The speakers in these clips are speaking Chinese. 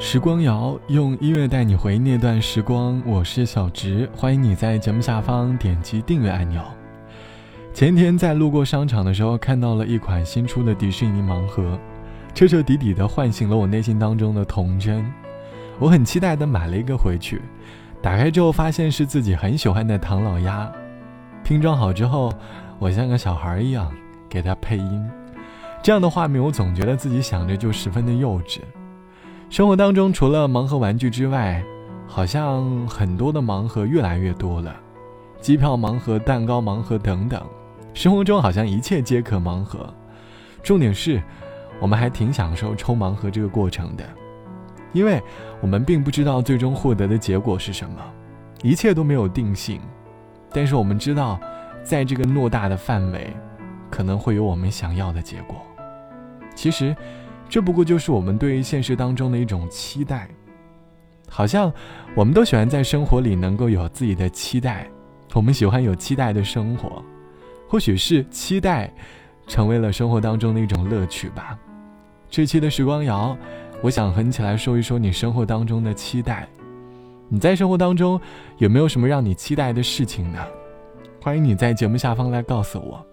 时光谣用音乐带你回那段时光，我是小植，欢迎你在节目下方点击订阅按钮。前天在路过商场的时候，看到了一款新出的迪士尼盲盒，彻彻底底的唤醒了我内心当中的童真。我很期待的买了一个回去，打开之后发现是自己很喜欢的唐老鸭。拼装好之后，我像个小孩一样给他配音。这样的画面，我总觉得自己想着就十分的幼稚。生活当中，除了盲盒玩具之外，好像很多的盲盒越来越多了，机票盲盒、蛋糕盲盒等等。生活中好像一切皆可盲盒。重点是，我们还挺享受抽盲盒这个过程的，因为我们并不知道最终获得的结果是什么，一切都没有定性。但是我们知道，在这个偌大的范围，可能会有我们想要的结果。其实。这不过就是我们对于现实当中的一种期待，好像我们都喜欢在生活里能够有自己的期待，我们喜欢有期待的生活，或许是期待成为了生活当中的一种乐趣吧。这期的时光谣，我想和你一起来说一说你生活当中的期待。你在生活当中有没有什么让你期待的事情呢？欢迎你在节目下方来告诉我。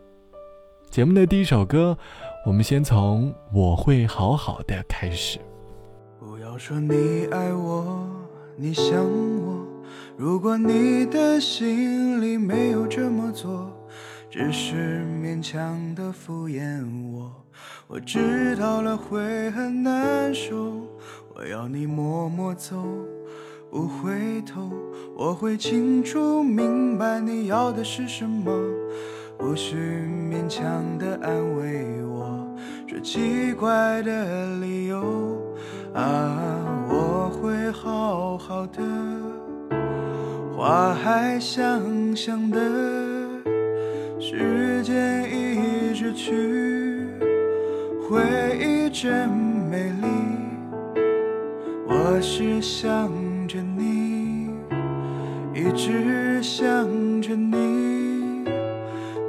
节目的第一首歌。我们先从我会好好的开始。不要说你爱我，你想我。如果你的心里没有这么做，只是勉强的敷衍我，我知道了会很难受。我要你默默走，不回头。我会清楚明白你要的是什么，不需勉强的安慰我。说奇怪的理由啊，我会好好的，花还香香的，时间一直去，回忆真美丽。我是想着你，一直想着你，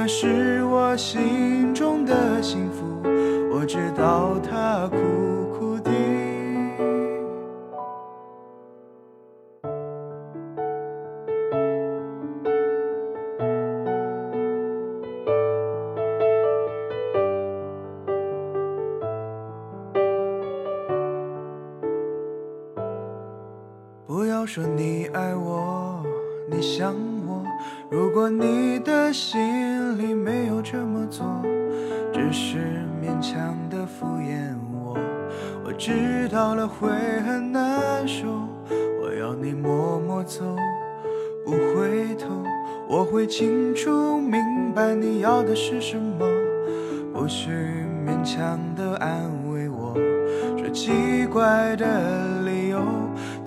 那是我心中的幸福。我知道他苦苦的。不要说你爱我，你想。如果你的心里没有这么做。只是勉强的敷衍我，我知道了会很难受。我要你默默走，不回头。我会清楚明白你要的是什么，不需勉强的安慰我，说奇怪的。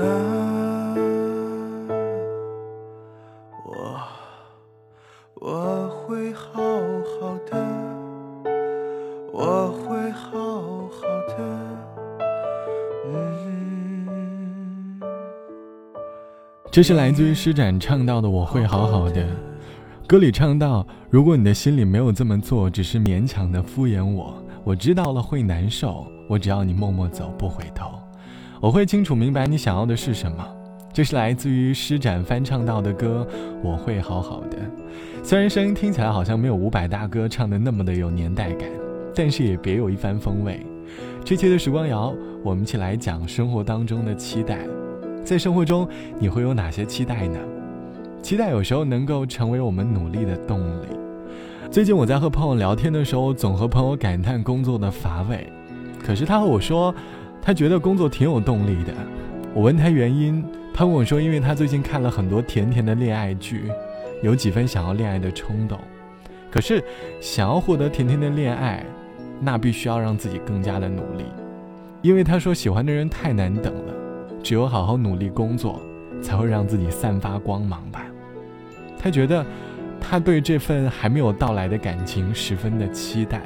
啊，我我会好好的，我会好好的这是来自于施展唱到的“我会好好的”，歌里唱到：“如果你的心里没有这么做，只是勉强的敷衍我，我知道了会难受。我只要你默默走，不回头，我会清楚明白你想要的是什么。”这是来自于施展翻唱到的歌《我会好好的》，虽然声音听起来好像没有伍佰大哥唱的那么的有年代感，但是也别有一番风味。这期的时光谣，我们一起来讲生活当中的期待。在生活中，你会有哪些期待呢？期待有时候能够成为我们努力的动力。最近我在和朋友聊天的时候，总和朋友感叹工作的乏味，可是他和我说，他觉得工作挺有动力的。我问他原因，他跟我说，因为他最近看了很多甜甜的恋爱剧，有几分想要恋爱的冲动。可是，想要获得甜甜的恋爱，那必须要让自己更加的努力，因为他说喜欢的人太难等了，只有好好努力工作，才会让自己散发光芒吧。他觉得，他对这份还没有到来的感情十分的期待，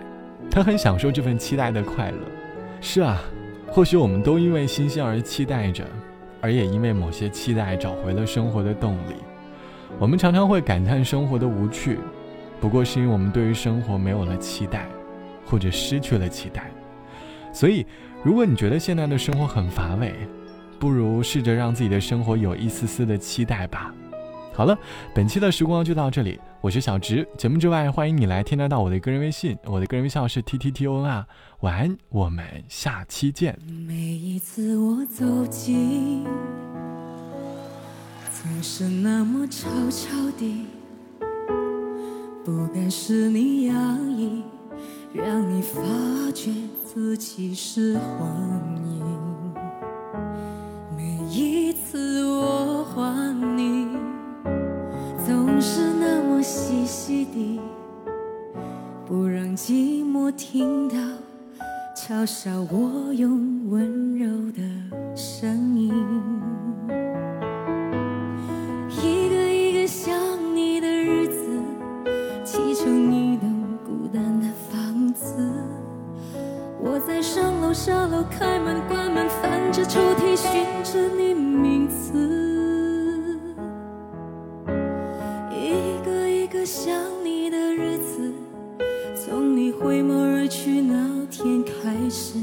他很享受这份期待的快乐。是啊。或许我们都因为新鲜而期待着，而也因为某些期待找回了生活的动力。我们常常会感叹生活的无趣，不过是因为我们对于生活没有了期待，或者失去了期待。所以，如果你觉得现在的生活很乏味，不如试着让自己的生活有一丝丝的期待吧。好了，本期的时光就到这里。我是小直，节目之外，欢迎你来添加到我的个人微信，我的个人微信号是 t t t o n 啊。晚安，我们下期见。每一次我走近，总是那么悄悄地，不敢使你压抑，让你发觉自己是幻听到，嘲笑我用温柔的声音。一个一个想你的日子，砌成一栋孤单的房子。我在上楼下楼，开门关门，翻着抽屉，寻着你回眸而去那天开始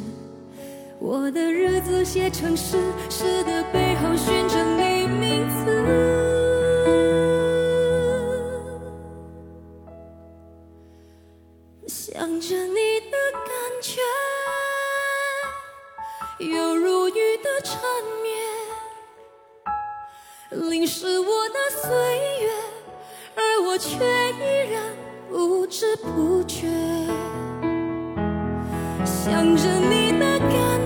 我的日子写成诗，诗的背后寻着你名字，想着你的感觉，犹如雨的缠绵，淋湿我的岁月，而我却依然不知不觉，想着你的感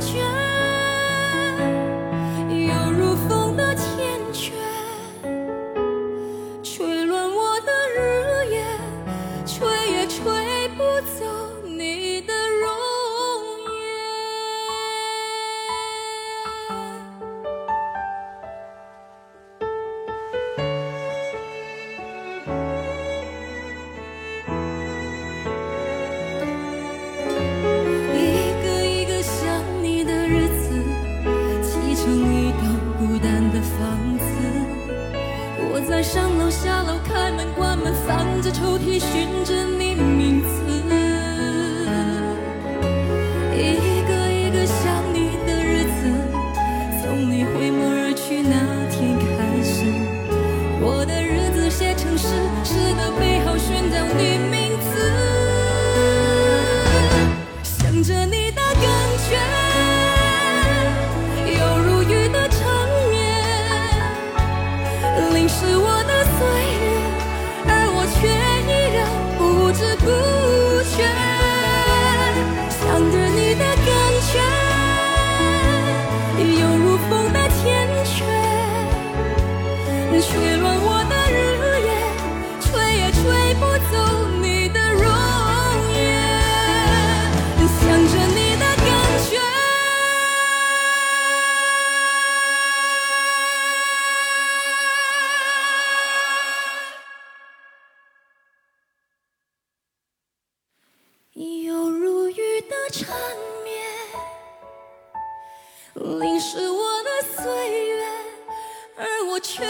缠绵，淋湿我的岁月，而我却